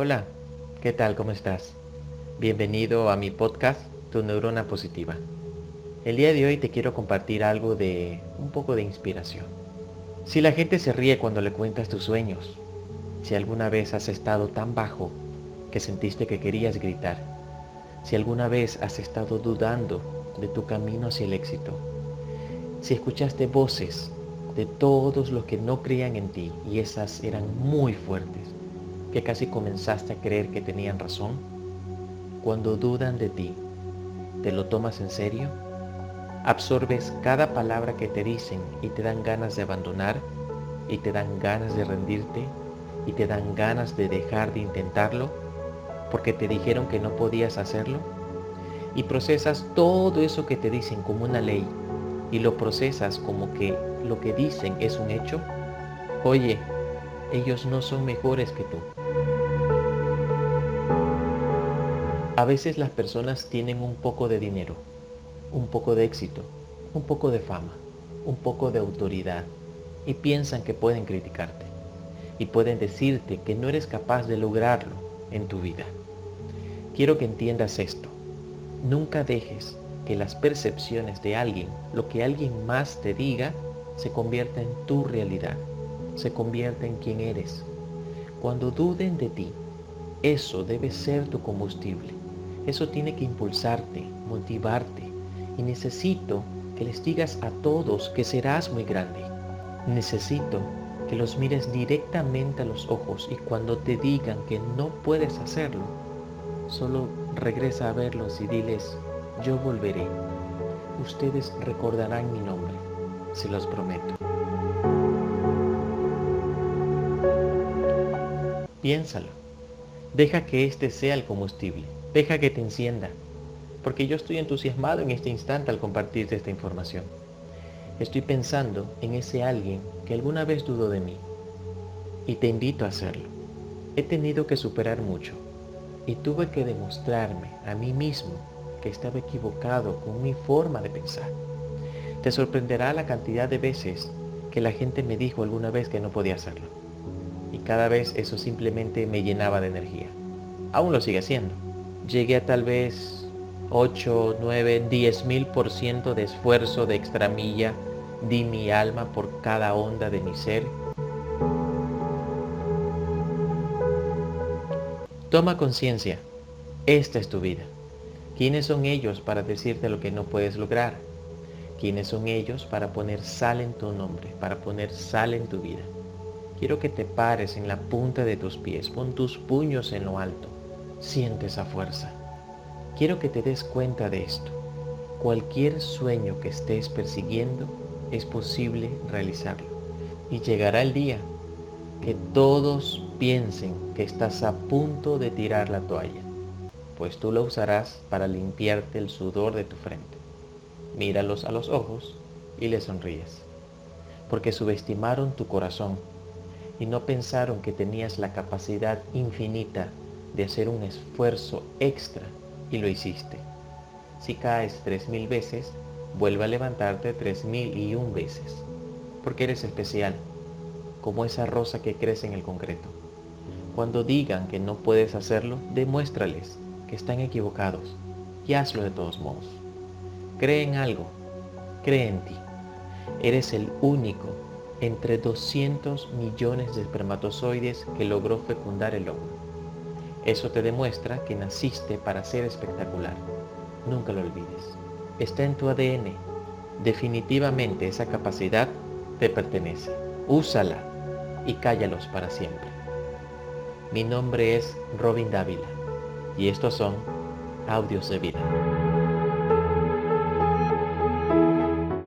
Hola, ¿qué tal? ¿Cómo estás? Bienvenido a mi podcast, Tu Neurona Positiva. El día de hoy te quiero compartir algo de un poco de inspiración. Si la gente se ríe cuando le cuentas tus sueños, si alguna vez has estado tan bajo que sentiste que querías gritar, si alguna vez has estado dudando de tu camino hacia el éxito, si escuchaste voces de todos los que no creían en ti y esas eran muy fuertes, que casi comenzaste a creer que tenían razón, cuando dudan de ti, ¿te lo tomas en serio? ¿Absorbes cada palabra que te dicen y te dan ganas de abandonar y te dan ganas de rendirte y te dan ganas de dejar de intentarlo porque te dijeron que no podías hacerlo? Y procesas todo eso que te dicen como una ley y lo procesas como que lo que dicen es un hecho, oye, ellos no son mejores que tú. A veces las personas tienen un poco de dinero, un poco de éxito, un poco de fama, un poco de autoridad y piensan que pueden criticarte y pueden decirte que no eres capaz de lograrlo en tu vida. Quiero que entiendas esto. Nunca dejes que las percepciones de alguien, lo que alguien más te diga, se convierta en tu realidad, se convierta en quien eres. Cuando duden de ti, eso debe ser tu combustible. Eso tiene que impulsarte, motivarte. Y necesito que les digas a todos que serás muy grande. Necesito que los mires directamente a los ojos y cuando te digan que no puedes hacerlo, solo regresa a verlos y diles, yo volveré. Ustedes recordarán mi nombre, se los prometo. Piénsalo. Deja que este sea el combustible. Deja que te encienda. Porque yo estoy entusiasmado en este instante al compartirte esta información. Estoy pensando en ese alguien que alguna vez dudó de mí. Y te invito a hacerlo. He tenido que superar mucho. Y tuve que demostrarme a mí mismo que estaba equivocado con mi forma de pensar. Te sorprenderá la cantidad de veces que la gente me dijo alguna vez que no podía hacerlo. Cada vez eso simplemente me llenaba de energía. Aún lo sigue haciendo. Llegué a tal vez 8, 9, 10 mil por ciento de esfuerzo de extramilla. Di mi alma por cada onda de mi ser. Toma conciencia. Esta es tu vida. ¿Quiénes son ellos para decirte lo que no puedes lograr? ¿Quiénes son ellos para poner sal en tu nombre, para poner sal en tu vida? Quiero que te pares en la punta de tus pies, pon tus puños en lo alto, siente esa fuerza. Quiero que te des cuenta de esto. Cualquier sueño que estés persiguiendo es posible realizarlo. Y llegará el día que todos piensen que estás a punto de tirar la toalla pues tú la usarás para limpiarte el sudor de tu frente. Míralos a los ojos y les sonríes, porque subestimaron tu corazón y no pensaron que tenías la capacidad infinita de hacer un esfuerzo extra y lo hiciste. Si caes tres mil veces, vuelve a levantarte tres mil y un veces, porque eres especial, como esa rosa que crece en el concreto. Cuando digan que no puedes hacerlo, demuéstrales que están equivocados y hazlo de todos modos. Cree en algo, cree en ti. Eres el único entre 200 millones de espermatozoides que logró fecundar el óvulo. Eso te demuestra que naciste para ser espectacular. Nunca lo olvides. Está en tu ADN. Definitivamente esa capacidad te pertenece. Úsala y cállalos para siempre. Mi nombre es Robin Dávila y estos son audios de vida.